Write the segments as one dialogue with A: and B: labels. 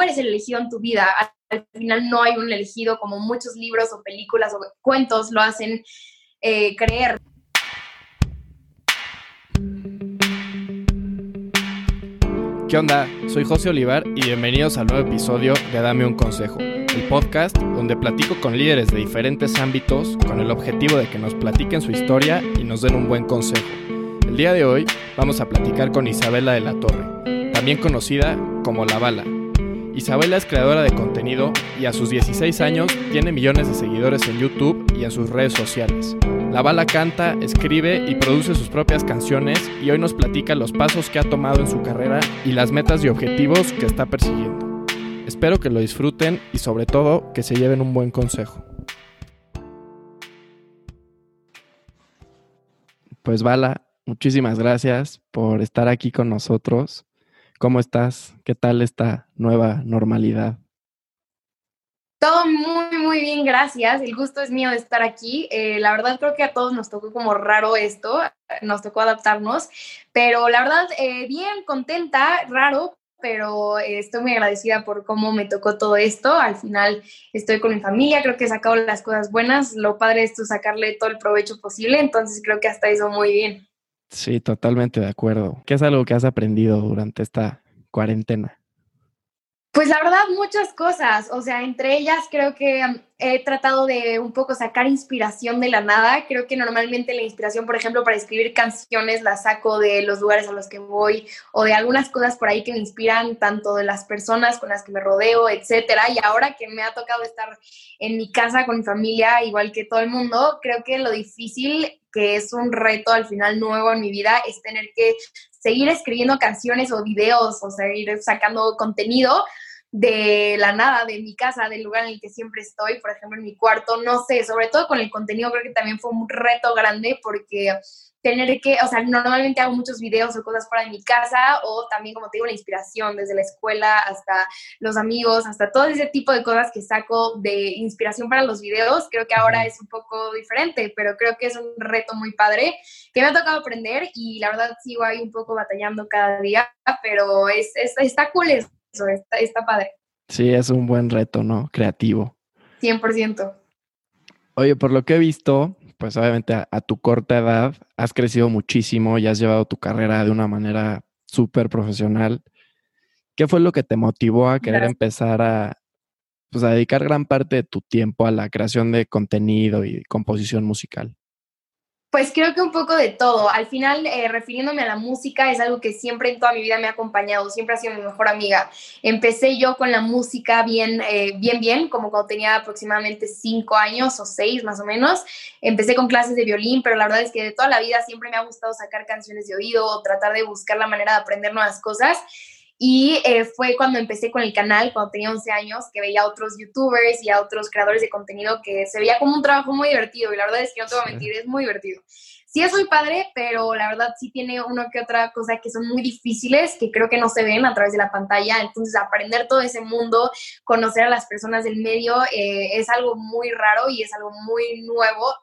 A: tú eres el elegido en tu vida. Al, final no hay un elegido como muchos libros o películas o cuentos lo hacen eh, creer.
B: ¿Qué onda? Soy José Olivar y bienvenidos al nuevo episodio de Dame un Consejo, el podcast donde platico con líderes de diferentes ámbitos con el objetivo de que nos platiquen su historia y nos den un buen consejo. El día de hoy vamos a platicar con Isabela de la Torre, también conocida como La Bala. Isabela es creadora de contenido y a sus 16 años tiene millones de seguidores en YouTube y en sus redes sociales. La Bala canta, escribe y produce sus propias canciones y hoy nos platica los pasos que ha tomado en su carrera y las metas y objetivos que está persiguiendo. Espero que lo disfruten y sobre todo que se lleven un buen consejo. Pues Bala, muchísimas gracias por estar aquí con nosotros. ¿Cómo estás? ¿Qué tal esta nueva normalidad?
A: Todo muy, muy bien, gracias. El gusto es mío de estar aquí. Eh, la verdad creo que a todos nos tocó como raro esto, nos tocó adaptarnos, pero la verdad, eh, bien, contenta, raro, pero eh, estoy muy agradecida por cómo me tocó todo esto. Al final estoy con mi familia, creo que he sacado las cosas buenas. Lo padre es tú sacarle todo el provecho posible, entonces creo que hasta eso muy bien.
B: Sí, totalmente de acuerdo. ¿Qué es algo que has aprendido durante esta cuarentena?
A: Pues la verdad, muchas cosas. O sea, entre ellas creo que he tratado de un poco sacar inspiración de la nada. Creo que normalmente la inspiración, por ejemplo, para escribir canciones la saco de los lugares a los que voy o de algunas cosas por ahí que me inspiran, tanto de las personas con las que me rodeo, etcétera. Y ahora que me ha tocado estar en mi casa con mi familia, igual que todo el mundo, creo que lo difícil que es un reto al final nuevo en mi vida es tener que seguir escribiendo canciones o videos o seguir sacando contenido de la nada, de mi casa, del lugar en el que siempre estoy, por ejemplo, en mi cuarto, no sé, sobre todo con el contenido creo que también fue un reto grande porque tener que, o sea, normalmente hago muchos videos o cosas fuera de mi casa o también, como te digo, la inspiración desde la escuela hasta los amigos, hasta todo ese tipo de cosas que saco de inspiración para los videos, creo que ahora es un poco diferente, pero creo que es un reto muy padre que me ha tocado aprender y la verdad sigo ahí un poco batallando cada día, pero es, está cool eso, está, está padre.
B: Sí, es un buen reto, ¿no? Creativo.
A: 100%.
B: Oye, por lo que he visto, pues obviamente a, tu corta edad has crecido muchísimo y has llevado tu carrera de una manera súper profesional. ¿Qué fue lo que te motivó a querer empezar a, pues, a dedicar gran parte de tu tiempo a la creación de contenido y composición musical?
A: Pues creo que un poco de todo. Al final, eh, refiriéndome a la música, es algo que siempre en toda mi vida me ha acompañado, siempre ha sido mi mejor amiga. Empecé yo con la música bien, eh, bien, bien, como cuando tenía aproximadamente cinco años o seis más o menos. Empecé con clases de violín, pero la verdad es que de toda la vida siempre me ha gustado sacar canciones de oído o tratar de buscar la manera de aprender nuevas cosas. Y eh, fue cuando empecé con el canal, cuando tenía 11 años, que veía a otros youtubers y a otros creadores de contenido que se veía como un trabajo muy divertido. Y la verdad es que no te voy a mentir, es muy divertido. Sí es muy padre, pero la verdad sí tiene uno que otra cosa que son muy difíciles, que creo que no se ven a través de la pantalla. Entonces, aprender todo ese mundo, conocer a las personas del medio, eh, es algo muy raro y es algo muy nuevo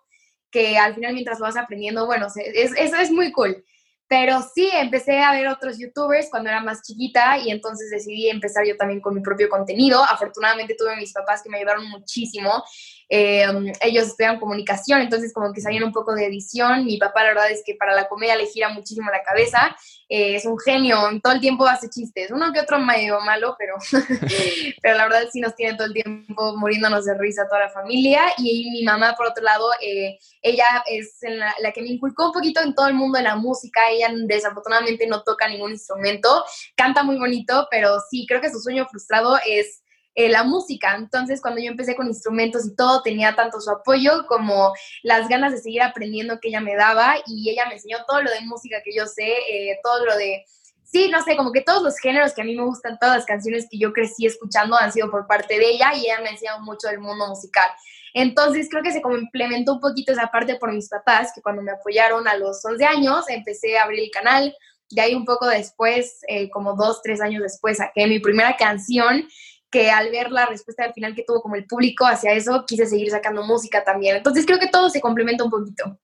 A: que al final mientras lo vas aprendiendo, bueno, es, eso es muy cool. Pero sí, empecé a ver otros youtubers cuando era más chiquita y entonces decidí empezar yo también con mi propio contenido. Afortunadamente tuve mis papás que me ayudaron muchísimo Em, ellos estudian comunicación, entonces como que sabían un poco de edición. Mi papá la verdad es que para la comedia le gira muchísimo la cabeza, eh, es un genio, todo el tiempo hace chistes, uno que otro medio malo, pero, pero la verdad sí nos tiene todo el tiempo muriéndonos de risa toda la familia. Y mi mamá, por otro lado, eh, ella es la, la, que me inculcó un poquito en todo el mundo de la música, ella desafortunadamente no toca ningún instrumento, canta muy bonito, pero sí, creo que su sueño frustrado es eh, la música. Entonces, cuando yo empecé con instrumentos y todo, tenía tanto su apoyo como las ganas de seguir aprendiendo que ella me daba y ella me enseñó todo lo de música que yo sé, eh, todo lo de... Sí, no sé, como que todos los géneros que a mí me gustan, todas las canciones que yo crecí escuchando han sido por parte de ella y ella me ha enseñado mucho del mundo musical. Entonces creo que se complementó un poquito esa parte por mis papás, que cuando me apoyaron a los 11 años empecé a abrir el canal. De ahí un poco después, eh, como dos, tres años después, saqué mi primera canción que al ver la respuesta al final que tuvo como el público hacia eso, quise seguir sacando música también. Entonces creo que todo se complementa un poquito.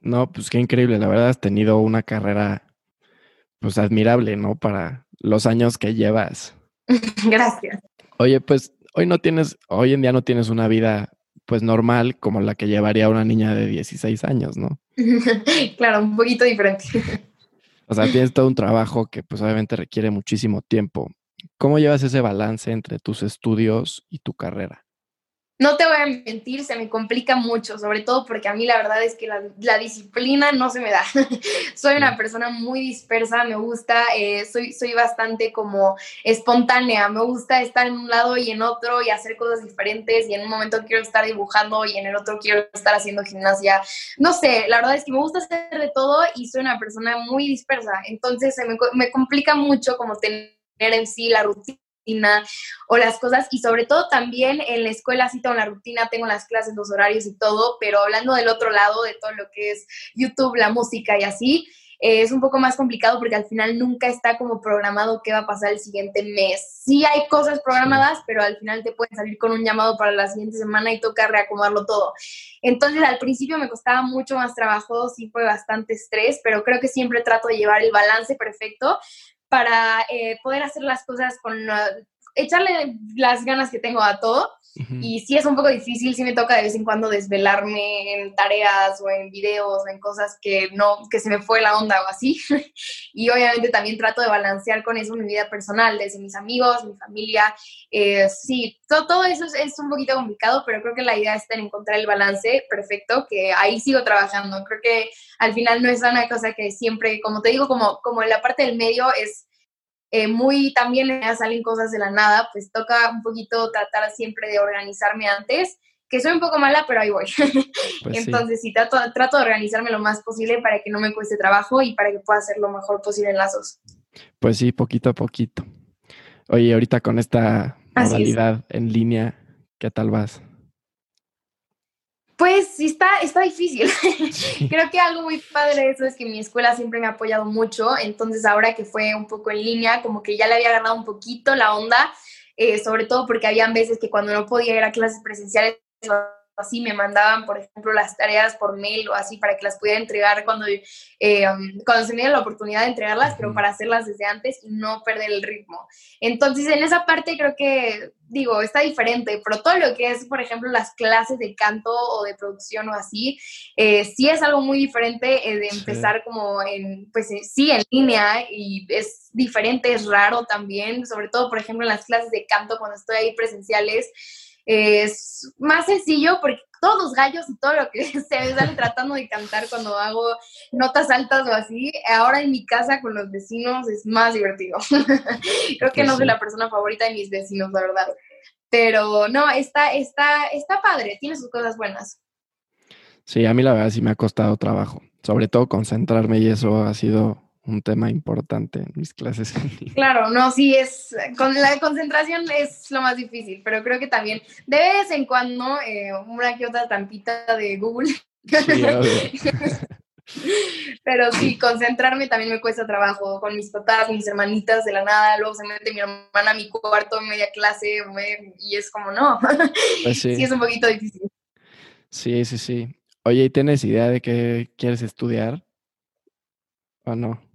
B: No, pues qué increíble, la verdad has tenido una carrera pues admirable, ¿no? Para los años que llevas.
A: Gracias.
B: Oye, pues hoy no tienes, hoy en día no tienes una vida pues normal como la que llevaría una niña de 16 años, ¿no?
A: claro, un poquito diferente.
B: o sea, tienes todo un trabajo que pues obviamente requiere muchísimo tiempo. ¿Cómo llevas ese balance entre tus estudios y tu carrera?
A: No te voy a mentir, se me complica mucho, sobre todo porque a mí la verdad es que la, disciplina no se me da. soy una persona muy dispersa, me gusta, eh, soy, soy bastante como espontánea, me gusta estar en un lado y en otro y hacer cosas diferentes y en un momento quiero estar dibujando y en el otro quiero estar haciendo gimnasia. No sé, la verdad es que me gusta hacer de todo y soy una persona muy dispersa, entonces se me, me complica mucho como tener en sí la rutina o las cosas y sobre todo también en la escuela sí tengo la rutina, tengo las clases, los horarios y todo, pero hablando del otro lado de todo lo que es YouTube, la música y así, eh, es un poco más complicado porque al final nunca está como programado qué va a pasar el siguiente mes. Sí hay cosas programadas, pero al final te pueden salir con un llamado para la siguiente semana y toca reacomodarlo todo. Entonces al principio me costaba mucho más trabajo, sí fue bastante estrés, pero creo que siempre trato de llevar el balance perfecto para eh, poder hacer las cosas con, echarle las ganas que tengo a todo. Y si es un poco difícil, sí me toca de vez en cuando desvelarme en tareas o en videos o en cosas que no, que se me fue la onda o así. y obviamente también trato de balancear con eso mi vida personal, desde mis amigos, mi familia. Eh, sí, todo, todo eso es, es, un poquito complicado, pero creo que la idea está en encontrar el balance perfecto, que ahí sigo trabajando. Creo que al final no es una cosa que siempre, como te digo, como, como en la parte del medio es eh, muy también salen cosas de la nada, pues toca un poquito tratar siempre de organizarme antes, que soy un poco mala, pero ahí voy. Pues Entonces sí, trato, trato, de organizarme lo más posible para que no me cueste trabajo y para que pueda hacer lo mejor posible en lazos.
B: Pues sí, poquito a poquito. Oye, ahorita con esta modalidad en línea, ¿qué tal vas?
A: Pues sí, está, está difícil. Creo que algo muy padre de eso es que mi escuela siempre me ha apoyado mucho, entonces ahora que fue un poco en línea, como que ya le había agarrado un poquito la onda, eh, sobre todo porque habían veces que cuando no podía ir a clases presenciales así me mandaban, por ejemplo, las tareas por mail o así para que las pudiera entregar cuando, eh, um, cuando se me diera la oportunidad de entregarlas, pero para hacerlas desde antes y no perder el ritmo. Entonces, en esa parte creo que, digo, está diferente, pero todo lo que es, por ejemplo, las clases de canto o de producción o así, eh, sí es algo muy diferente eh, de empezar como en, pues sí, en línea y es diferente, es raro también, sobre todo, por ejemplo, en las clases de canto cuando estoy ahí presenciales es más sencillo porque todos los gallos y todo lo que se están tratando de cantar cuando hago notas altas o así, ahora en mi casa con los vecinos es más divertido. Creo que no soy la persona favorita de mis vecinos, la verdad. Pero no, está, está, está padre, tiene sus cosas buenas.
B: Sí, a mí la verdad sí me ha costado trabajo, sobre todo concentrarme y eso ha sido un tema importante en mis clases.
A: Claro, no, sí, es, con la concentración es lo más difícil, pero creo que también de vez en cuando eh, una que otra tampita de Google. pero sí, concentrarme también me cuesta trabajo con mis papás, mis hermanitas de la nada, luego se mete mi hermana a mi cuarto media clase y es como no, pues sí. sí es un poquito difícil.
B: Sí, sí, sí. Oye, ¿y tienes idea de qué quieres estudiar? ¿O no?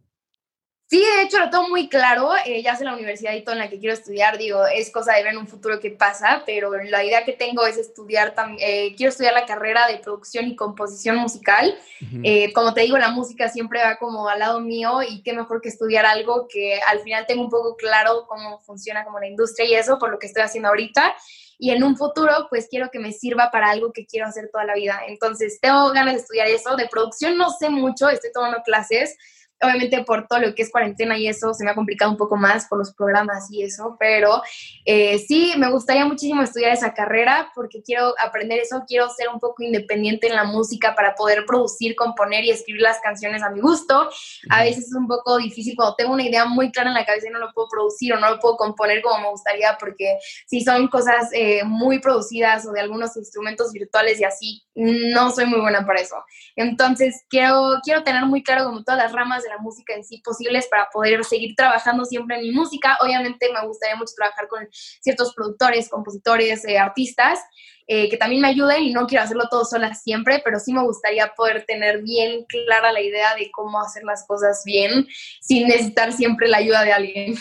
A: Sí, de hecho lo tengo muy claro, eh, ya sé la universidad y todo en la que quiero estudiar, digo, es cosa de ver en un futuro qué pasa, pero la idea que tengo es estudiar, eh, quiero estudiar la carrera de producción y composición musical. Eh, como te digo, la música siempre va como al lado mío y qué mejor que estudiar algo que al final tengo un poco claro cómo funciona como la industria y eso, por lo que estoy haciendo ahorita. Y en un futuro, pues quiero que me sirva para algo que quiero hacer toda la vida. Entonces, tengo ganas de estudiar eso. De producción no sé mucho, estoy tomando clases obviamente por todo lo que es cuarentena y eso se me ha complicado un poco más por los programas y eso, pero eh, sí, me gustaría muchísimo estudiar esa carrera porque quiero aprender eso, quiero ser un poco independiente en la música para poder producir, componer y escribir las canciones a mi gusto. A veces es un poco difícil cuando tengo una idea muy clara en la cabeza y no lo puedo producir o no lo puedo componer como me gustaría porque si son cosas eh, muy producidas o de algunos instrumentos virtuales y así, no soy muy buena para eso. Entonces, quiero, quiero tener muy claro como todas las ramas de la música en sí posibles para poder seguir trabajando siempre en mi música. Obviamente me gustaría mucho trabajar con ciertos productores, compositores, eh, artistas, eh, que también me ayuden y no quiero hacerlo todo sola siempre, pero sí me gustaría poder tener bien clara la idea de cómo hacer las cosas bien sin necesitar siempre la ayuda de alguien.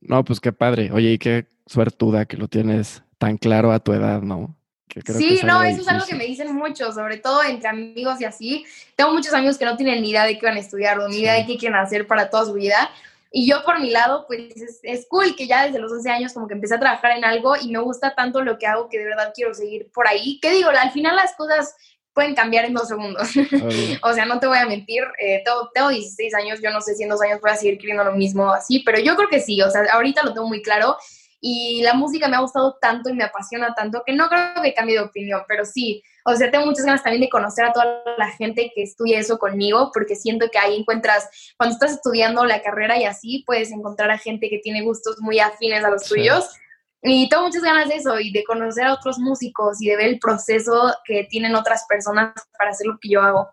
B: No, pues qué padre. Oye, y qué suertuda que lo tienes tan claro a tu edad, ¿no?
A: Sí, no, eso es algo que me dicen mucho, sobre todo entre amigos y así. Tengo muchos amigos que no tienen ni idea de qué van a estudiar o ni idea de qué quieren hacer para toda su vida. Y yo por mi lado, pues es, es, cool que ya desde los 11 años como que empecé a trabajar en algo y me gusta tanto lo que hago que de verdad quiero seguir por ahí. ¿Qué digo? Al final las cosas pueden cambiar en dos segundos. o sea, no te voy a mentir, eh, tengo, tengo, 16 años, yo no sé si en dos años voy a seguir queriendo lo mismo así, pero yo creo que sí, o sea, ahorita lo tengo muy claro y la música me ha gustado tanto y me apasiona tanto que no creo que cambie de opinión, pero sí, o sea, tengo muchas ganas también de conocer a toda la gente que estudia eso conmigo, porque siento que ahí encuentras, cuando estás estudiando la carrera y así, puedes encontrar a gente que tiene gustos muy afines a los tuyos. Y tengo muchas ganas de eso y de conocer a otros músicos y de ver el proceso que tienen otras personas para hacer lo que yo hago.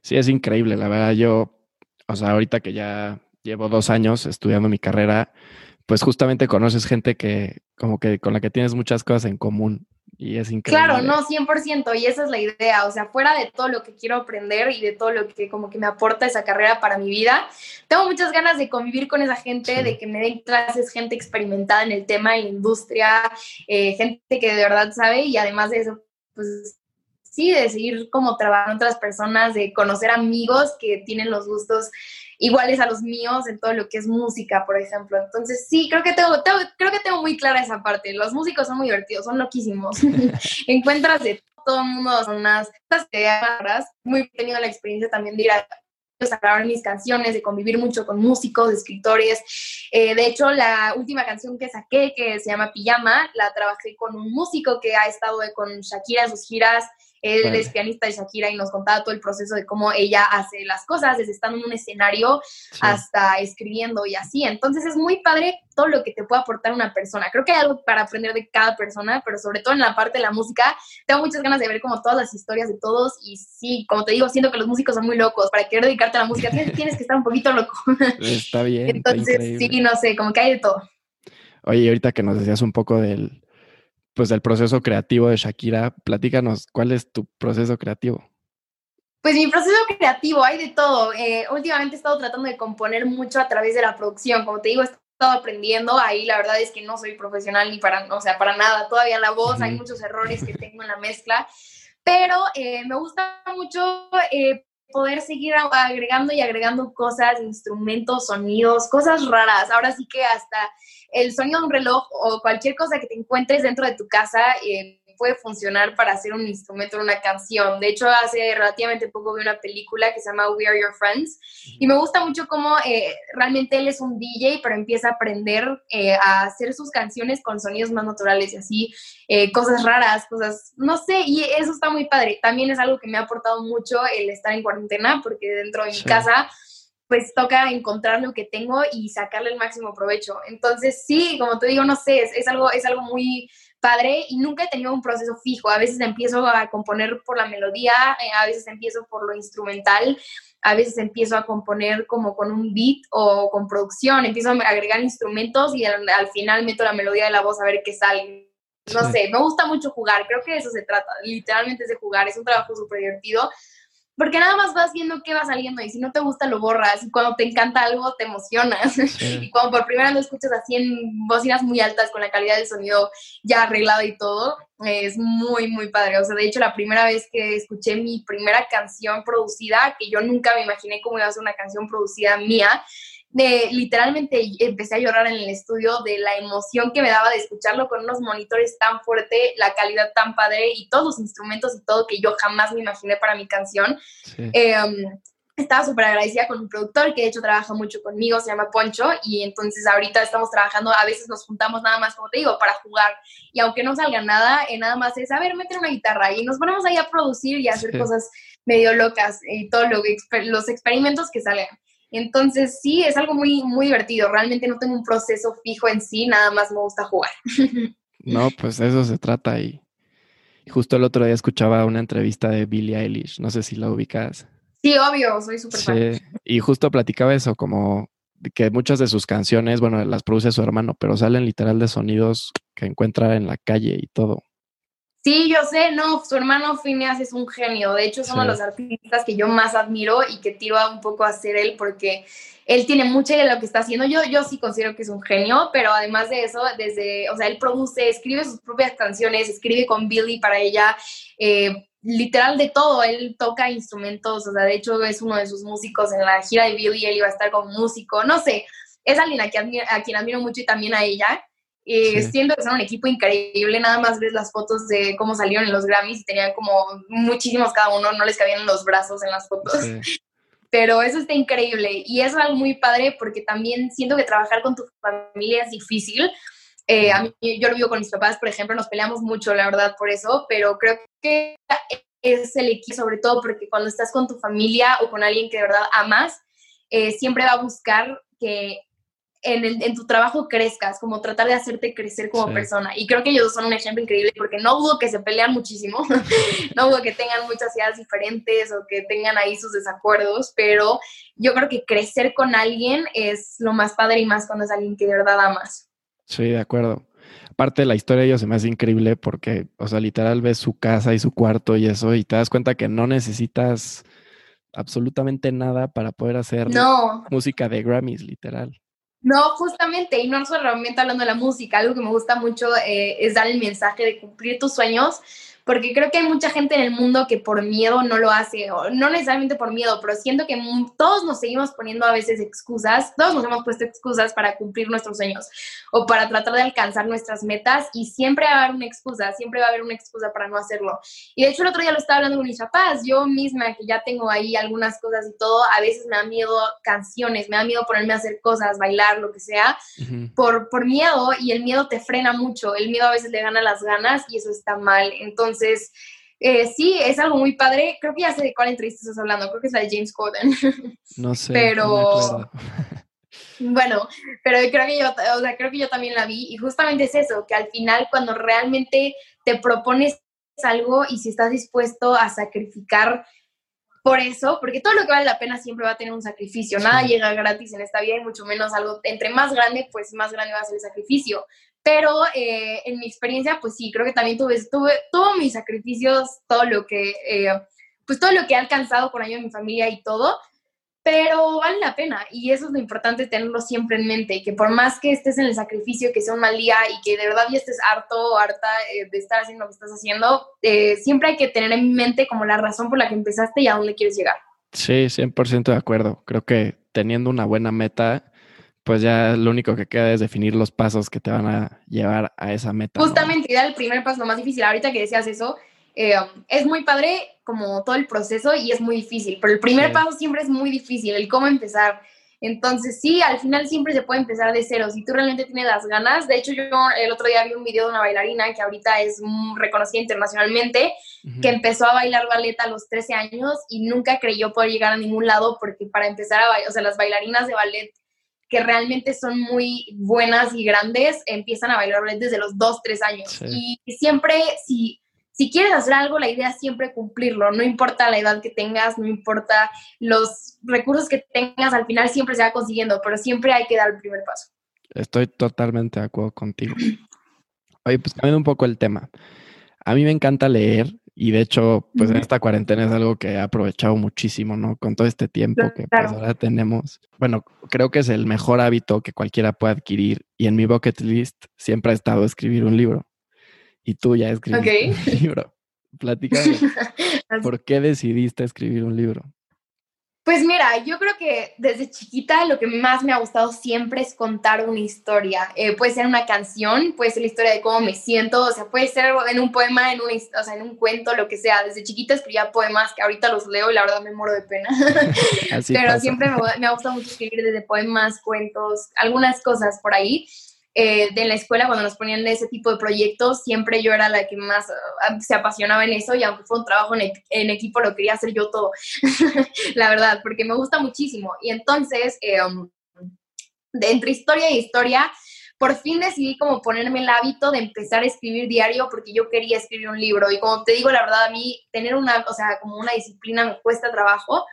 B: Sí, es increíble, la verdad. Yo, o sea, ahorita que ya llevo dos años estudiando mi carrera, pues justamente conoces gente que como que con la que tienes muchas cosas en común y es increíble.
A: Claro, no, 100%, y esa es la idea, o sea, fuera de todo lo que quiero aprender y de todo lo que como que me aporta esa carrera para mi vida, tengo muchas ganas de convivir con esa gente, de que me den clases, gente experimentada en el tema, en la industria, eh, gente que de verdad sabe y además de eso, pues sí, de seguir como trabajando otras personas, de conocer amigos que tienen los gustos iguales a los míos en todo lo que es música, por ejemplo. Entonces, sí, creo que tengo, creo que tengo muy clara esa parte. Los músicos son muy divertidos, son loquísimos. Encuentras de todo el mundo, son unas ideas Muy tenido la experiencia también de ir a grabar mis canciones, de convivir mucho con músicos, escritores. Eh, de hecho, la última canción que saqué, que se llama Pijama, la trabajé con un músico que ha estado con Shakira en sus giras él es pianista de Shakira y nos contaba todo el proceso de cómo ella hace las cosas, desde estando en un escenario hasta escribiendo y así. Entonces es muy padre todo lo que te puede aportar una persona. Creo que hay algo para aprender de cada persona, pero sobre todo en la parte de la música, tengo muchas ganas de ver como todas las historias de todos y sí, como te digo, siento que los músicos son muy locos. Para querer dedicarte a la música tienes, que estar un poquito loco.
B: Está bien.
A: Entonces, sí, no sé, como que hay de todo.
B: Oye, ahorita que nos decías un poco del, pues del proceso creativo de Shakira. Platícanos, ¿cuál es tu proceso creativo?
A: Pues mi proceso creativo, hay de todo. Eh, últimamente he estado tratando de componer mucho a través de la producción. Como te digo, he estado aprendiendo. Ahí la verdad es que no soy profesional ni para, o sea, para nada. Todavía la voz, hay muchos errores que tengo en la mezcla. Pero eh, me gusta mucho eh, poder seguir agregando y agregando cosas, instrumentos, sonidos, cosas raras. Ahora sí que hasta el sonido de un reloj o cualquier cosa que te encuentres dentro de tu casa eh, puede funcionar para hacer un instrumento, una canción. De hecho, hace relativamente poco vi una película que se llama We Are Your Friends y me gusta mucho cómo eh, realmente él es un DJ, pero empieza a aprender eh, a hacer sus canciones con sonidos más naturales y así, cosas raras, cosas, no sé, y eso está muy padre. También es algo que me ha aportado mucho el estar en cuarentena, porque dentro de mi casa pues toca encontrar lo que tengo y sacarle el máximo provecho. Entonces, sí, como te digo, no sé, es, algo, es algo muy padre y nunca he tenido un proceso fijo. A veces empiezo a componer por la melodía, eh, a veces empiezo por lo instrumental, a veces empiezo a componer como con un beat o con producción, empiezo a agregar instrumentos y al, final meto la melodía de la voz a ver qué sale. No sé, me gusta mucho jugar, creo que de eso se trata, literalmente es de jugar, es un trabajo súper divertido porque nada más vas viendo qué va saliendo y si no te gusta lo borras y cuando te encanta algo te emocionas y cuando por primera vez lo escuchas así en bocinas muy altas con la calidad del sonido ya arreglado y todo, es muy, muy padre. O sea, de hecho la primera vez que escuché mi primera canción producida, que yo nunca me imaginé cómo iba a ser una canción producida mía, de literalmente empecé a llorar en el estudio de la emoción que me daba de escucharlo con unos monitores tan fuerte, la calidad tan padre y todos los instrumentos y todo que yo jamás me imaginé para mi canción. Em, estaba súper agradecida con un productor que de hecho trabaja mucho conmigo, se llama Poncho, y entonces ahorita estamos trabajando, a veces nos juntamos nada más, como te digo, para jugar, y aunque no salga nada, eh, nada más es, a ver, meter una guitarra, y nos ponemos ahí a producir y a hacer cosas medio locas, y todos lo, los experimentos que salgan. Entonces, sí, es algo muy, muy divertido. Realmente no tengo un proceso fijo en sí, nada más me gusta jugar.
B: No, pues eso se trata y justo el otro día escuchaba una entrevista de Billie Eilish, no sé si la ubicas.
A: Sí, obvio, soy súper sí,
B: y justo platicaba eso, como que muchas de sus canciones, bueno, las produce su hermano, pero salen literal de sonidos que encuentra en la calle y todo.
A: Sí, yo sé, no, su hermano Phineas es un genio. De hecho, es uno de los artistas que yo más admiro y que tiro un poco a ser él porque él tiene mucha idea de lo que está haciendo. Yo, yo sí considero que es un genio, pero además de eso, desde, o sea, él produce, escribe sus propias canciones, escribe con Billy para ella, eh, literal de todo. Él toca instrumentos, o sea, de hecho es uno de sus músicos en la gira de Billy, él iba a estar como músico, no sé. Es alguien a quien, a quien admiro mucho y también a ella. Eh, Siento que son un equipo increíble, nada más ves las fotos de cómo salieron en los Grammys y tenían como muchísimos cada uno, no les cabían los brazos en las fotos. Pero eso está increíble y es algo muy padre porque también siento que trabajar con tu familia es difícil. Eh, a mí, yo lo vivo con mis papás, por ejemplo, nos peleamos mucho, la verdad, por eso, pero creo que es el equipo, sobre todo porque cuando estás con tu familia o con alguien que de verdad amas, eh, siempre va a buscar que en, tu trabajo crezcas, como tratar de hacerte crecer como persona. Y creo que ellos son un ejemplo increíble porque no dudo que se pelean muchísimo, no dudo que tengan muchas ideas diferentes o que tengan ahí sus desacuerdos, pero yo creo que crecer con alguien es lo más padre y más cuando es alguien que de verdad amas.
B: Sí, de acuerdo. Aparte de la historia de ellos se me hace increíble porque, o sea, literal ves su casa y su cuarto y eso y te das cuenta que no necesitas absolutamente nada para poder hacer música de Grammys, literal.
A: No, justamente, y no solamente hablando de la música, algo que me gusta mucho eh, es dar el mensaje de cumplir tus sueños, porque creo que hay mucha gente en el mundo que por miedo no lo hace, o no necesariamente por miedo, pero siento que todos nos seguimos poniendo a veces excusas, todos nos hemos puesto excusas para cumplir nuestros sueños o para tratar de alcanzar nuestras metas y siempre va a haber una excusa, siempre va a haber una excusa para no hacerlo. Y de hecho el otro día lo estaba hablando con mis papás, yo misma que ya tengo ahí algunas cosas y todo, a veces me da miedo canciones, me da miedo ponerme a hacer cosas, bailar, lo que sea, por, por miedo y el miedo te frena mucho, el miedo a veces le gana las ganas y eso está mal. Entonces, entonces, eh, sí, es algo muy padre. Creo que ya sé de cuál entrevista estás hablando. Creo que es la de James Corden.
B: No sé.
A: Pero. bueno, pero creo que yo, o sea, creo que yo también la vi y justamente es eso, que al final cuando realmente te propones algo y si estás dispuesto a sacrificar por eso, porque todo lo que vale la pena siempre va a tener un sacrificio, nada llega gratis en esta vida y mucho menos algo, entre más grande, pues más grande va a ser el sacrificio. Pero eh, en mi experiencia, pues sí, creo que también tuve, tuve todos mis sacrificios, todo lo que, eh, pues todo lo que he alcanzado con ayuda de mi familia y todo, pero vale la pena y eso es lo importante tenerlo siempre en mente, que por más que estés en el sacrificio, que sea un mal día y que de verdad ya estés harto o harta eh, de estar haciendo lo que estás haciendo, siempre hay que tener en mente como la razón por la que empezaste y a dónde quieres llegar.
B: Sí, 100% de acuerdo. Creo que teniendo una buena meta pues ya lo único que queda es definir los pasos que te van a llevar a esa meta.
A: Justamente, dar el primer paso, lo más difícil. Ahorita que decías eso, eh, es muy padre como todo el proceso y es muy difícil, pero el primer paso siempre es muy difícil, el cómo empezar. Entonces, sí, al final siempre se puede empezar de cero. Si tú realmente tienes las ganas, de hecho, yo el otro día vi un video de una bailarina que ahorita es reconocida internacionalmente, que empezó a bailar ballet a los 13 años y nunca creyó poder llegar a ningún lado porque para empezar a bailar, o sea, las bailarinas de ballet que realmente son muy buenas y grandes, empiezan a bailar desde los 2, 3 años. Y siempre, si, si quieres hacer algo, la idea es siempre cumplirlo, no importa la edad que tengas, no importa los recursos que tengas, al final siempre se va consiguiendo, pero siempre hay que dar el primer paso.
B: Estoy totalmente de acuerdo contigo. Oye, pues cambiando un poco el tema. A mí me encanta leer y de hecho, pues en esta cuarentena es algo que he aprovechado muchísimo, ¿no? Con todo este tiempo que pues, ahora tenemos. Bueno, creo que es el mejor hábito que cualquiera puede adquirir. Y en mi bucket list siempre ha estado escribir un libro. Y tú ya escribiste un libro. Platícame. ¿Por qué decidiste escribir un libro?
A: Pues mira, yo creo que desde chiquita lo que más me ha gustado siempre es contar una historia. Eh, puede ser una canción, puede ser la historia de cómo me siento, o sea, puede ser en un poema, en un, o sea, en un cuento, lo que sea. Desde chiquita escribía poemas que ahorita los leo y la verdad me muero de pena. Pero siempre me, me ha gustado mucho escribir desde poemas, cuentos, algunas cosas por ahí. Eh, de la escuela, cuando nos ponían ese tipo de proyectos, siempre yo era la que más ah, se apasionaba en eso y aunque fue un trabajo en, equipo, lo quería hacer yo todo, la verdad, porque me gusta muchísimo. Y entonces, eh, um, de entre historia y historia, por fin decidí como ponerme el hábito de empezar a escribir diario porque yo quería escribir un libro. Y como te digo, la verdad, a mí tener una, o sea, como una disciplina me cuesta trabajo,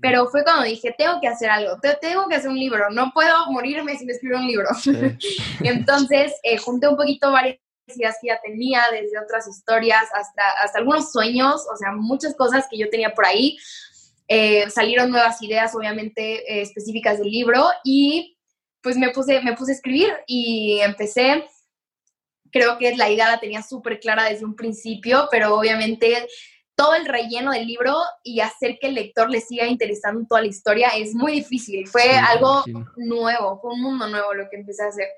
A: pero fue cuando dije, tengo que hacer algo, tengo que hacer un libro, no puedo morirme sin escribir un libro. Entonces, eh, junté un poquito varias ideas que ya tenía, desde otras historias hasta, hasta algunos sueños, o sea, muchas cosas que yo tenía por ahí. Eh, salieron nuevas ideas, obviamente, eh, específicas del libro y pues me puse, me puse a escribir y empecé. Creo que la idea la tenía súper clara desde un principio, pero obviamente todo el relleno del libro y hacer que el lector le siga interesando toda la historia es muy difícil. Fue algo nuevo, fue un mundo nuevo lo que empecé a hacer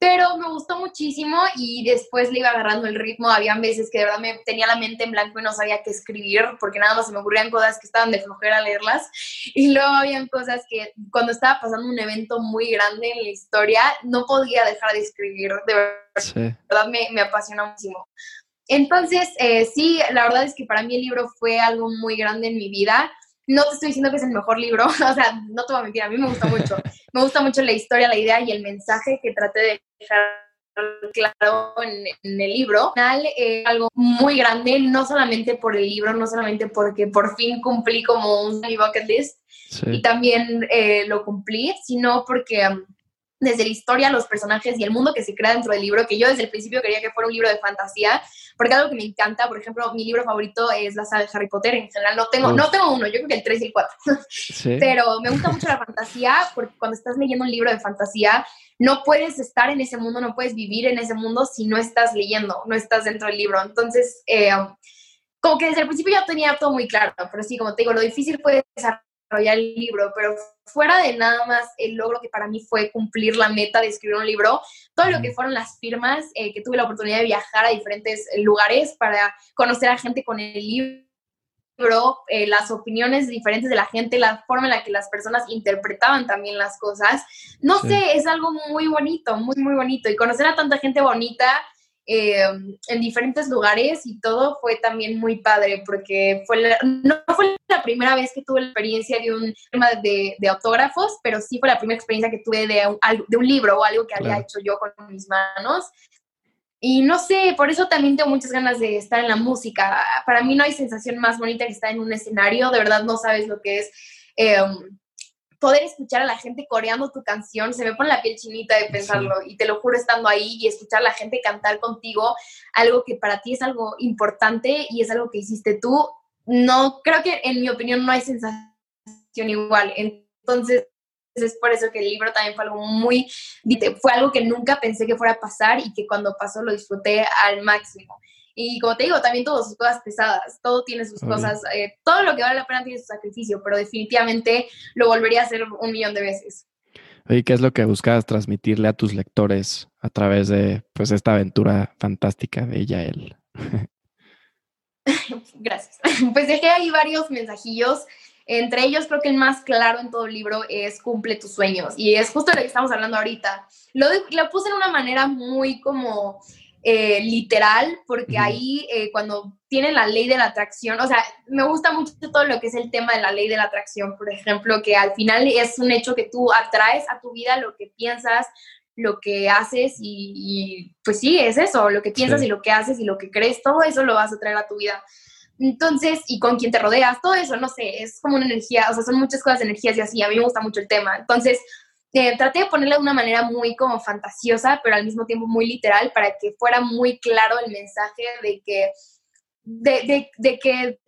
A: pero me gustó muchísimo y después le iba agarrando el ritmo. Habían veces que de verdad me tenía la mente en blanco y no sabía qué escribir porque nada más se me ocurrían cosas que estaban de flojera leerlas. Y luego habían cosas que cuando estaba pasando un evento muy grande en la historia no podía dejar de escribir. De verdad, me, me apasionó muchísimo. Entonces, eh, sí, la verdad es que para mí el libro fue algo muy grande en mi vida no te estoy diciendo que es el mejor libro, o sea, no te voy a mentir, a mí me gusta mucho. Me gusta mucho la historia, la idea y el mensaje que traté de dejar claro en, el libro. Al final, eh, algo muy grande, no solamente por el libro, no solamente porque por fin cumplí como un bucket list y también eh, lo cumplí, sino porque um, desde la historia, los personajes y el mundo que se crea dentro del libro, que yo desde el principio quería que fuera un libro de fantasía, porque algo que me encanta, por ejemplo, mi libro favorito es la saga de Harry Potter, en general no tengo, no tengo uno, yo creo que el 3 y el 4, pero me gusta mucho la fantasía, porque cuando estás leyendo un libro de fantasía, no puedes estar en ese mundo, no puedes vivir en ese mundo si no estás leyendo, no estás dentro del libro, entonces... Eh, como que desde el principio ya tenía todo muy claro, pero sí, como te digo, lo difícil fue desarrollar el libro, pero fuera de nada más el logro que para mí fue cumplir la meta de escribir un libro, todo lo que fueron las firmas, eh, que tuve la oportunidad de viajar a diferentes lugares para conocer a gente con el libro, eh, las opiniones diferentes de la gente, la forma en la que las personas interpretaban también las cosas. No sé, es algo muy bonito, muy, muy bonito. Y conocer a tanta gente bonita eh, en diferentes lugares y todo fue también muy padre porque fue no fue la primera vez que tuve la experiencia de un tema de, autógrafos, pero sí fue la primera experiencia que tuve de un, de un libro o algo que había hecho yo con mis manos. Y no sé, por eso también tengo muchas ganas de estar en la música. Para mí no hay sensación más bonita que estar en un escenario, de verdad no sabes lo que es. Eh, poder escuchar a la gente coreando tu canción, se me pone la piel chinita de pensarlo y te lo juro estando ahí y escuchar a la gente cantar contigo, algo que para ti es algo importante y es algo que hiciste tú, no, creo que en mi opinión no hay sensación igual. Entonces, es por eso que el libro también fue algo muy, fue algo que nunca pensé que fuera a pasar y que cuando pasó lo disfruté al máximo. Y como te digo, también todas sus cosas pesadas, todo tiene sus cosas, eh, todo lo que vale la pena tiene su sacrificio, pero definitivamente lo volvería a hacer un millón de veces.
B: ¿Y ¿qué es lo que buscabas transmitirle a tus lectores a través de pues esta aventura fantástica de Yael?
A: Gracias. Pues dejé ahí varios mensajillos. Entre ellos, creo que el más claro en todo el libro es cumple tus sueños. Y es justo lo que estamos hablando ahorita. Lo, lo puse en una manera muy como eh, literal, porque ahí eh, cuando tienen la ley de la atracción, o sea, me gusta mucho todo lo que es el tema de la ley de la atracción, por ejemplo, que al final es un hecho que tú atraes a tu vida lo que piensas, lo que haces y, pues sí, es eso, lo que piensas y lo que haces y lo que crees, todo eso lo vas a traer a tu vida. Entonces, y con quien te rodeas, todo eso, no sé, es como una energía, o sea, son muchas cosas, energías y así, a mí me gusta mucho el tema. Entonces, eh, traté de ponerle de una manera muy como fantasiosa, pero al mismo tiempo muy literal, para que fuera muy claro el mensaje de que, de, de, que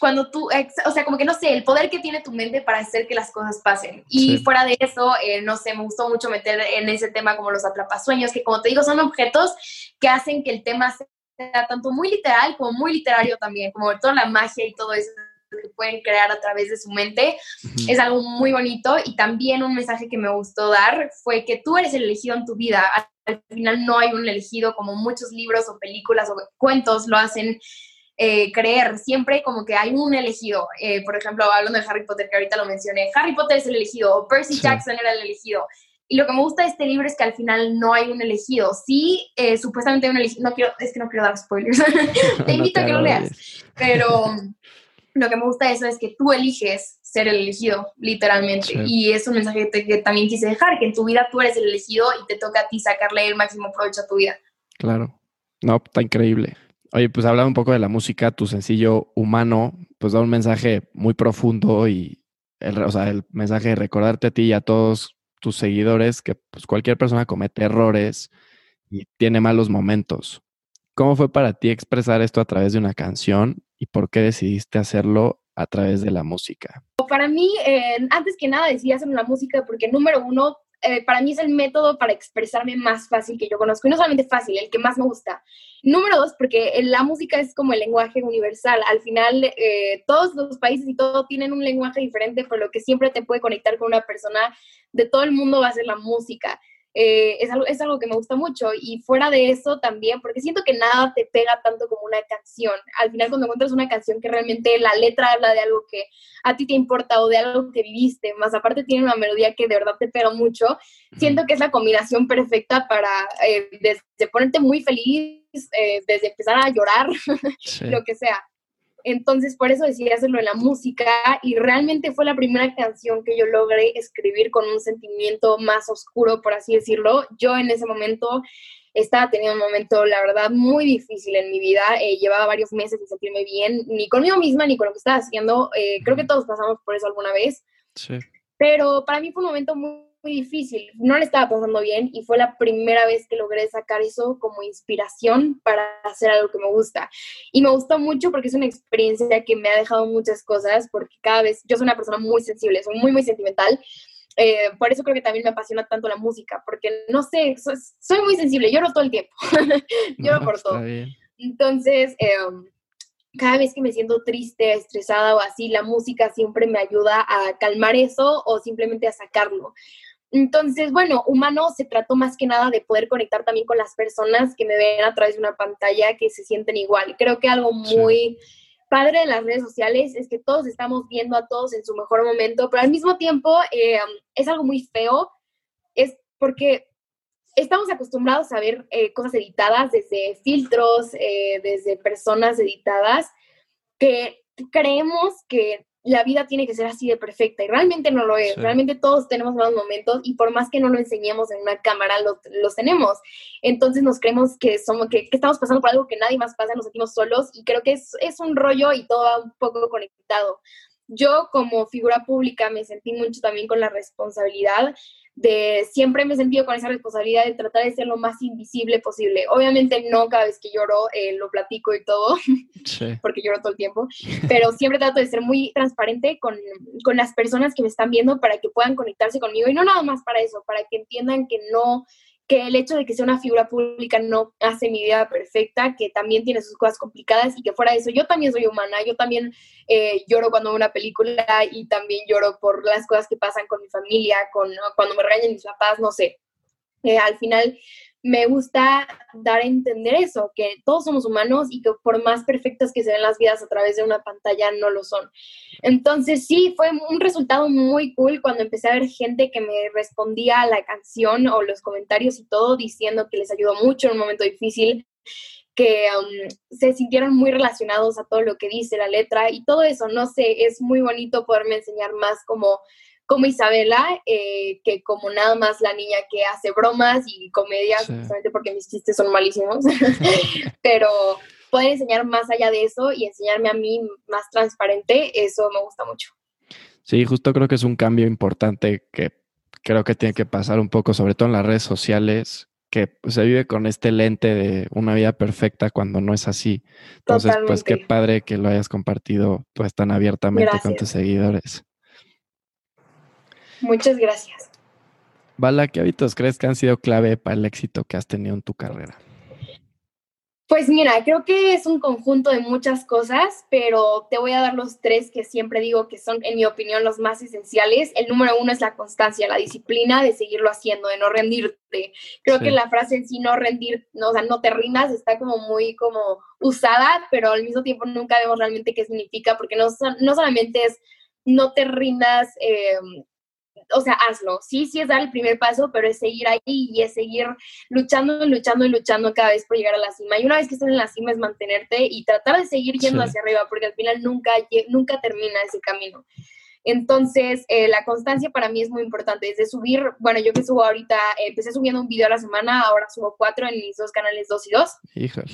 A: cuando tú, o sea, como que no sé, el poder que tiene tu mente para hacer que las cosas pasen. Y fuera de eso, eh, no sé, me gustó mucho meter en ese tema como los atrapasueños, que como te digo, son objetos que hacen que el tema sea tanto muy literal como muy literario también, como toda la magia y todo eso que pueden crear a través de su mente. Es algo muy bonito y también un mensaje que me gustó dar fue que tú eres el elegido en tu vida. Al final no hay un elegido como muchos libros o películas o cuentos lo hacen eh, creer. Siempre como que hay un elegido. Eh, por ejemplo, hablando de Harry Potter, que ahorita lo mencioné, Harry Potter es el elegido o Percy Jackson era el elegido. Y lo que me gusta de este libro es que al final no hay un elegido. Sí, eh, supuestamente hay un elegido. No quiero, es que no quiero dar spoilers. Te invito a que lo leas. Pero lo que me gusta de eso es que tú eliges ser el elegido, literalmente. Y es un mensaje que, también quise dejar, que en tu vida tú eres el elegido y te toca a ti sacarle el máximo provecho a tu vida.
B: Claro. No, está increíble. Oye, pues hablando un poco de la música, tu sencillo humano, pues da un mensaje muy profundo y el, o sea, el mensaje de recordarte a ti y a todos tus seguidores que pues cualquier persona comete errores y tiene malos momentos. ¿Cómo fue para ti expresar esto a través de una canción y por qué decidiste hacerlo a través de la música?
A: Para mí, eh, antes que nada decidí hacer la música porque número uno, eh, para mí es el método para expresarme más fácil que yo conozco. Y no solamente fácil, el que más me gusta. Número dos, porque la música es como el lenguaje universal. Al final, eh, todos los países y todo tienen un lenguaje diferente, por lo que siempre te puede conectar con una persona de todo el mundo va a ser la música. Eh, es, algo, es algo que me gusta mucho. Y fuera de eso también, porque siento que nada te pega tanto como una canción. Al final, cuando encuentras una canción que realmente la letra habla de algo que a ti te importa o de algo que viviste, más aparte tiene una melodía que de verdad te pega mucho, siento que es la combinación perfecta para eh, desde ponerte muy feliz, eh, desde empezar a llorar, lo que sea. Entonces, por eso decidí hacerlo en la música y realmente fue la primera canción que yo logré escribir con un sentimiento más oscuro, por así decirlo. Yo en ese momento estaba teniendo un momento, la verdad, muy difícil en mi vida. Eh, llevaba varios meses sin sentirme bien, ni conmigo misma, ni con lo que estaba haciendo. Eh, creo que todos pasamos por eso alguna vez. Sí. Pero para mí fue un momento muy muy difícil, no le estaba pasando bien y fue la primera vez que logré sacar eso como inspiración para hacer algo que me gusta. Y me gustó mucho porque es una experiencia que me ha dejado muchas cosas, porque cada vez yo soy una persona muy sensible, soy muy, muy sentimental. Eh, por eso creo que también me apasiona tanto la música, porque no sé, soy, muy sensible, lloro todo el tiempo, lloro por todo. Entonces, em, cada vez que me siento triste, estresada o así, la música siempre me ayuda a calmar eso o simplemente a sacarlo. Entonces, bueno, humano se trató más que nada de poder conectar también con las personas que me ven a través de una pantalla que se sienten igual. Creo que algo muy padre de las redes sociales es que todos estamos viendo a todos en su mejor momento, pero al mismo tiempo eh, es algo muy feo, es porque estamos acostumbrados a ver eh, cosas editadas desde filtros, eh, desde personas editadas, que creemos que la vida tiene que ser así de perfecta y realmente no lo es. Realmente todos tenemos malos momentos y por más que no lo enseñemos en una cámara, los, tenemos. Entonces nos creemos que, somos, que, estamos pasando por algo que nadie más pasa, nos sentimos solos y creo que es, es un rollo y todo va un poco conectado. Yo como figura pública me sentí mucho también con la responsabilidad de siempre me he sentido con esa responsabilidad de tratar de ser lo más invisible posible. Obviamente no cada vez que lloro eh, lo platico y todo, porque lloro todo el tiempo, pero siempre trato de ser muy transparente con, con, las personas que me están viendo para que puedan conectarse conmigo y no nada más para eso, para que entiendan que no que el hecho de que sea una figura pública no hace mi vida perfecta, que también tiene sus cosas complicadas y que fuera de eso, yo también soy humana, yo también eh, lloro cuando veo una película y también lloro por las cosas que pasan con mi familia, con cuando me regañan mis papás, no sé. Eh, al final me gusta dar a entender eso, que todos somos humanos y que por más perfectas que se ven las vidas a través de una pantalla, no lo son. Entonces sí, fue un resultado muy cool cuando empecé a ver gente que me respondía a la canción o los comentarios y todo diciendo que les ayudó mucho en un momento difícil que um, se sintieron muy relacionados a todo lo que dice la letra y todo eso, no sé, es muy bonito poderme enseñar más como como Isabela, eh, que como nada más la niña que hace bromas y comedias, justamente porque mis chistes son malísimos, pero poder enseñar más allá de eso y enseñarme a mí más transparente, eso me gusta mucho.
B: Sí, justo creo que es un cambio importante que creo que tiene que pasar un poco, sobre todo en las redes sociales, que se vive con este lente de una vida perfecta cuando no es así. Entonces, pues qué padre que lo hayas compartido pues tan abiertamente con tus seguidores.
A: Muchas gracias.
B: Bala, ¿qué hábitos crees que han sido clave para el éxito que has tenido en tu carrera?
A: Pues mira, creo que es un conjunto de muchas cosas, pero te voy a dar los tres que siempre digo que son, en mi opinión, los más esenciales. El número uno es la constancia, la disciplina de seguirlo haciendo, de no rendirte. Creo que la frase en sí, no rendir, no, o sea, no te rindas, está como muy como usada, pero al mismo tiempo nunca vemos realmente qué significa, porque no, no solamente es no te rindas eh, o sea, hazlo. Sí, sí es dar el primer paso, pero es seguir ahí y es seguir luchando, luchando y luchando cada vez por llegar a la cima. Y una vez que estás en la cima es mantenerte y tratar de seguir yendo hacia arriba, porque al final nunca, nunca termina ese camino. Entonces, eh, la constancia para mí es muy importante. Desde subir, bueno, yo que subo ahorita, empecé subiendo un video a la semana, ahora subo cuatro en mis dos canales, dos y dos.
B: Híjole.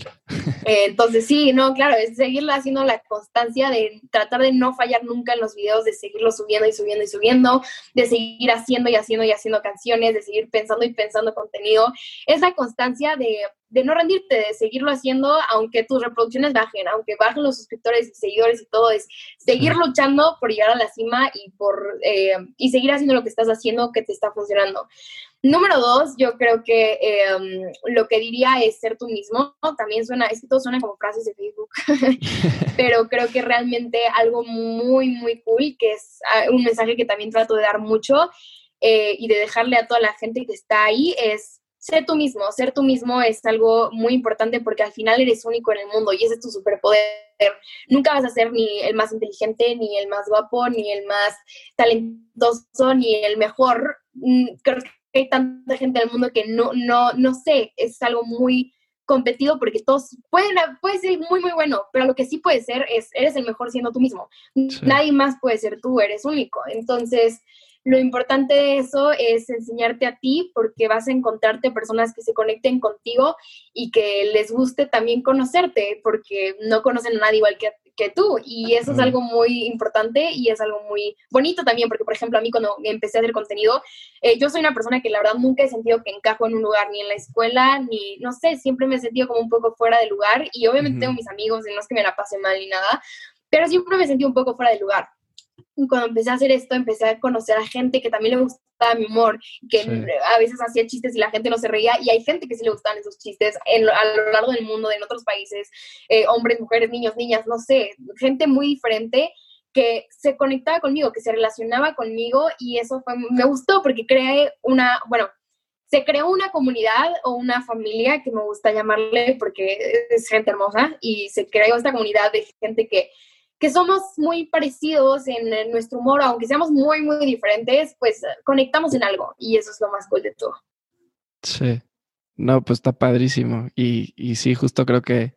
A: Eh, entonces sí, no, claro, es seguir haciendo la constancia de tratar de no fallar nunca en los videos, de seguirlo subiendo y subiendo y subiendo, de seguir haciendo y haciendo y haciendo canciones, de seguir pensando y pensando contenido. Es la constancia de, de no rendirte, de seguirlo haciendo aunque tus reproducciones bajen, aunque bajen los suscriptores y seguidores y todo, es seguir luchando por llegar a la cima y, por, eh, y seguir haciendo lo que estás haciendo que te está funcionando. Número dos, yo creo que em, lo que diría es ser tú mismo. También suena, es que todo suena como frases de Facebook, pero creo que realmente algo muy, muy cool, que es ah, un mensaje que también trato de dar mucho eh, y de dejarle a toda la gente que está ahí, es ser tú mismo. Ser tú mismo es algo muy importante porque al final eres único en el mundo y ese es tu superpoder. Nunca vas a ser ni el más inteligente, ni el más guapo, ni el más talentoso, ni el mejor. Mm, creo que hay tanta gente del mundo que no, no, no sé, es algo muy competido porque todos pueden, puede ser muy, muy bueno, pero lo que sí puede ser es, eres el mejor siendo tú mismo. Nadie más puede ser tú, eres único. Entonces, lo importante de eso es enseñarte a ti porque vas a encontrarte personas que se conecten contigo y que les guste también conocerte porque no conocen a nadie igual que, que tú. Y eso es algo muy importante y es algo muy bonito también porque, por ejemplo, a mí cuando empecé a hacer contenido, eh, yo soy una persona que la verdad nunca he sentido que encajo en un lugar, ni en la escuela, ni, no sé, siempre me he sentido como un poco fuera de lugar y obviamente tengo mis amigos y no es que me la pase mal ni nada, pero siempre me sentí un poco fuera de lugar cuando empecé a hacer esto, empecé a conocer a gente que también le gustaba mi humor, que a veces hacía chistes y la gente no se reía, y hay gente que sí le gustaban esos chistes a lo largo del mundo, en otros países, eh, hombres, mujeres, niños, niñas, no sé, gente muy diferente que se conectaba conmigo, que se relacionaba conmigo, y eso fue, me gustó porque creé una, bueno, se creó una comunidad o una familia que me gusta llamarle porque es gente hermosa, y se creó esta comunidad de gente que que somos muy parecidos en, nuestro humor, aunque seamos muy, muy diferentes, pues conectamos en algo y eso es lo más cool de todo.
B: Sí, no, pues está padrísimo y, y sí, justo creo que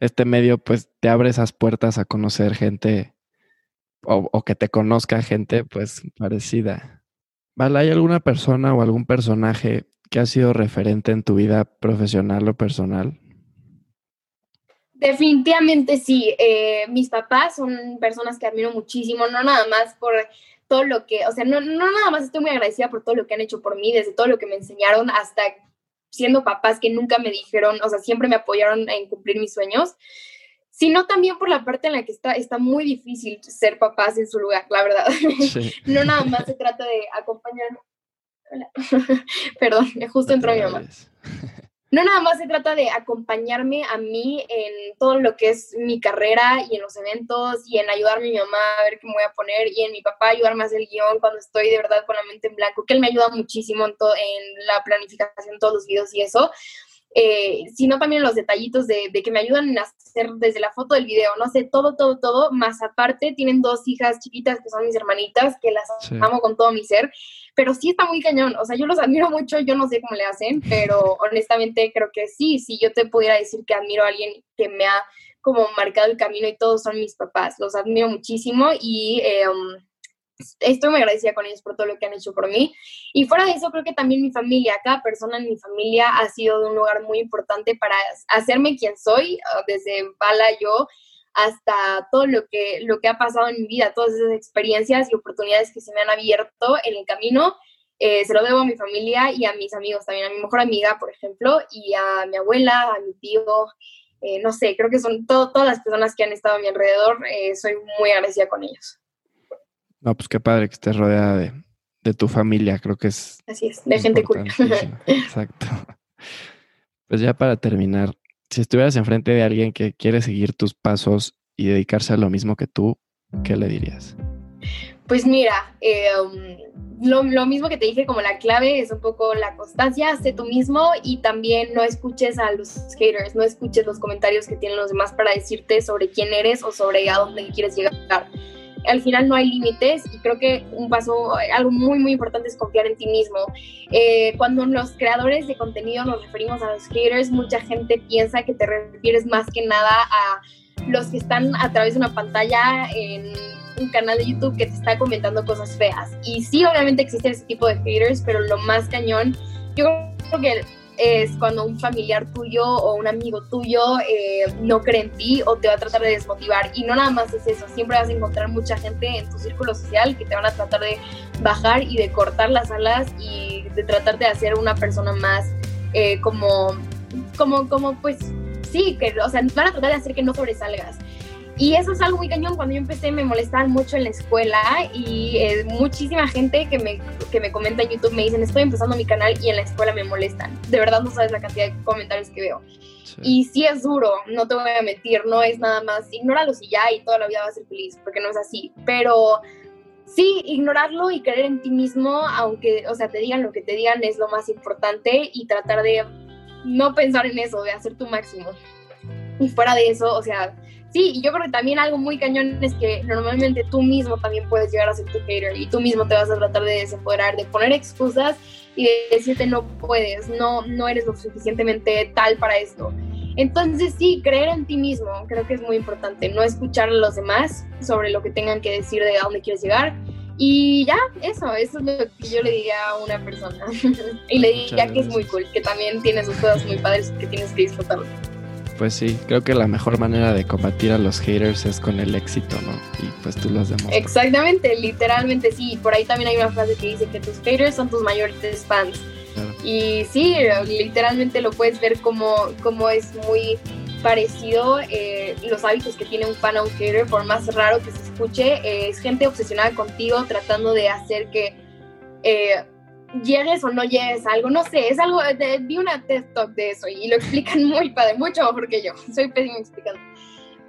B: este medio pues te abre esas puertas a conocer gente o, o que te conozca gente pues parecida. ¿Vale? ¿Hay alguna persona o algún personaje que ha sido referente en tu vida profesional o personal?
A: Definitivamente sí. Eh, mis papás son personas que admiro muchísimo, no nada más por todo lo que, o sea, no, no nada más estoy muy agradecida por todo lo que han hecho por mí, desde todo lo que me enseñaron hasta siendo papás que nunca me dijeron, o sea, siempre me apoyaron en cumplir mis sueños, sino también por la parte en la que está, está muy difícil ser papás en su lugar, la verdad. no nada más se trata de acompañar. Perdón, justo entró mi mamá no nada más se trata de acompañarme a mí en todo lo que es mi carrera y en los eventos y en ayudarme a mi mamá a ver qué me voy a poner y en mi papá ayudarme a hacer el guion cuando estoy de verdad con la mente en blanco, que él me ayuda muchísimo en, en la planificación todos los videos y eso. Eh, sino también los detallitos de, que me ayudan a hacer desde la foto del video, no sé, todo, todo, todo, más aparte tienen dos hijas chiquitas que son mis hermanitas, que las amo con todo mi ser, pero sí está muy cañón, o sea, yo los admiro mucho, yo no sé cómo le hacen, pero honestamente creo que sí, si yo te pudiera decir que admiro a alguien que me ha como marcado el camino y todos son mis papás, los admiro muchísimo y... Eh, um, estoy muy agradecida con ellos por todo lo que han hecho por mí. Y fuera de eso, creo que también mi familia, cada persona en mi familia ha sido de un lugar muy importante para hacerme quien soy, ah, desde Bala yo hasta todo lo que, lo que ha pasado en mi vida, todas esas experiencias y oportunidades que se me han abierto en el camino. Eh, se lo debo a mi familia y a mis amigos también, a mi mejor amiga, por ejemplo, y a mi abuela, a mi tío, eh, no sé, creo que son todas las personas que han estado a mi alrededor, eh, soy muy agradecida con ellos.
B: No, pues qué padre que estés rodeada de, de tu familia, creo que es.
A: Así es, de gente cool.
B: Exacto. Pues ya para terminar, si estuvieras enfrente de alguien que quiere seguir tus pasos y dedicarse a lo mismo que tú, ¿qué le dirías?
A: Pues mira, eh, um, lo, lo, mismo que te dije, como la clave es un poco la constancia, sé tú mismo y también no escuches a los haters, no escuches los comentarios que tienen los demás para decirte sobre quién eres o sobre a dónde quieres llegar al final no hay límites y creo que un paso, algo muy, muy importante es confiar en ti mismo. Eh, cuando los creadores de contenido nos referimos a los haters, mucha gente piensa que te refieres más que nada a los que están a través de una pantalla en un canal de YouTube que te está comentando cosas feas. Y sí, obviamente existe ese tipo de haters, pero lo más cañón, yo creo que es cuando un familiar tuyo o un amigo tuyo eh, no cree en ti o te va a tratar de desmotivar. Y no nada más es eso, siempre vas a encontrar mucha gente en tu círculo social que te van a tratar de bajar y de cortar las alas y de tratar de hacer una persona más eh, como, como, como, pues sí, que, o sea, van a tratar de hacer que no sobresalgas. Y eso es algo muy cañón. Cuando yo empecé me molestaban mucho en la escuela y eh, muchísima gente que me, que me comenta en YouTube me dicen, estoy empezando mi canal y en la escuela me molestan. De verdad no sabes la cantidad de comentarios que veo. Y sí es duro, no te voy a mentir, no es nada más, ignóralos y ya y toda la vida vas a ser feliz, porque no es así. Pero sí, ignorarlo y creer en ti mismo, aunque, o sea, te digan lo que te digan es lo más importante y tratar de no pensar en eso, de hacer tu máximo. Y fuera de eso, o sea, Sí, y yo creo que también algo muy cañón es que normalmente tú mismo también puedes llegar a ser tu hater y tú mismo te vas a tratar de desempoderar, de poner excusas y de decirte no puedes, no, no eres lo suficientemente tal para esto. Entonces sí, creer en ti mismo creo que es muy importante, no escuchar a los demás sobre lo que tengan que decir de a dónde quieres llegar. Y ya, eso, eso es lo que yo le diría a una persona. y le diría que es muy cool, que también tiene sus cosas muy padres que tienes que disfrutarlo.
B: Pues sí, creo que la mejor manera de combatir a los haters es con el éxito, ¿no? Y pues tú los demás.
A: Exactamente, literalmente sí. Por ahí también hay una frase que dice que tus haters son tus mayores fans. Y sí, literalmente lo puedes ver como, como es muy parecido eh, los hábitos que tiene un fan a un hater, por más raro que se escuche, eh, es gente obsesionada contigo tratando de hacer que eh, llegues o no llegues a algo, no sé, es algo, de, vi una TED Talk de eso y lo explican muy padre, mucho mejor que yo, soy pésimo explicando,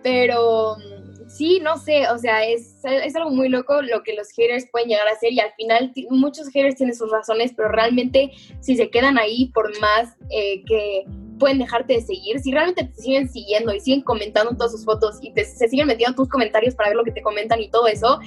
A: pero sí, no sé, o sea, es, es, algo muy loco lo que los haters pueden llegar a hacer y al final muchos haters tienen sus razones, pero realmente si se quedan ahí por más eh, que pueden dejarte de seguir, si realmente te siguen siguiendo y siguen comentando todas sus fotos y se siguen metiendo tus comentarios para ver lo que te comentan y todo eso,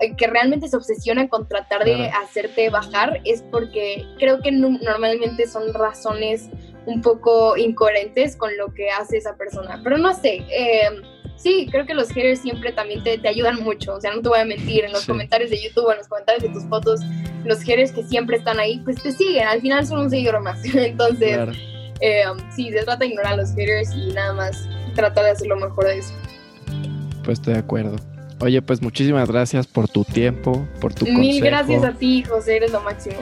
A: eh, que realmente se obsesionan con tratar de hacerte bajar, es porque creo que normalmente son razones un poco incoherentes con lo que hace esa persona. Pero no sé, eh, sí, creo que los haters siempre también te, te, ayudan mucho. O sea, no te voy a mentir, en los comentarios de YouTube, en los comentarios de tus fotos, los haters que siempre están ahí, pues te siguen. Al final son un seguidor más. Entonces, eh, sí, se trata de ignorar a los haters y nada más tratar de hacer lo mejor de eso.
B: Pues estoy de acuerdo. Oye, pues muchísimas gracias por tu tiempo, por tu
A: Mil gracias a ti, José, eres lo máximo.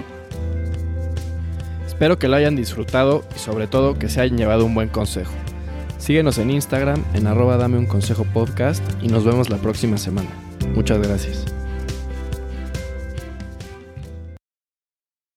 B: Espero que lo hayan disfrutado y sobre todo que se hayan llevado un buen consejo. Síguenos en Instagram en arroba dame un consejo podcast y nos vemos la próxima semana. Muchas gracias.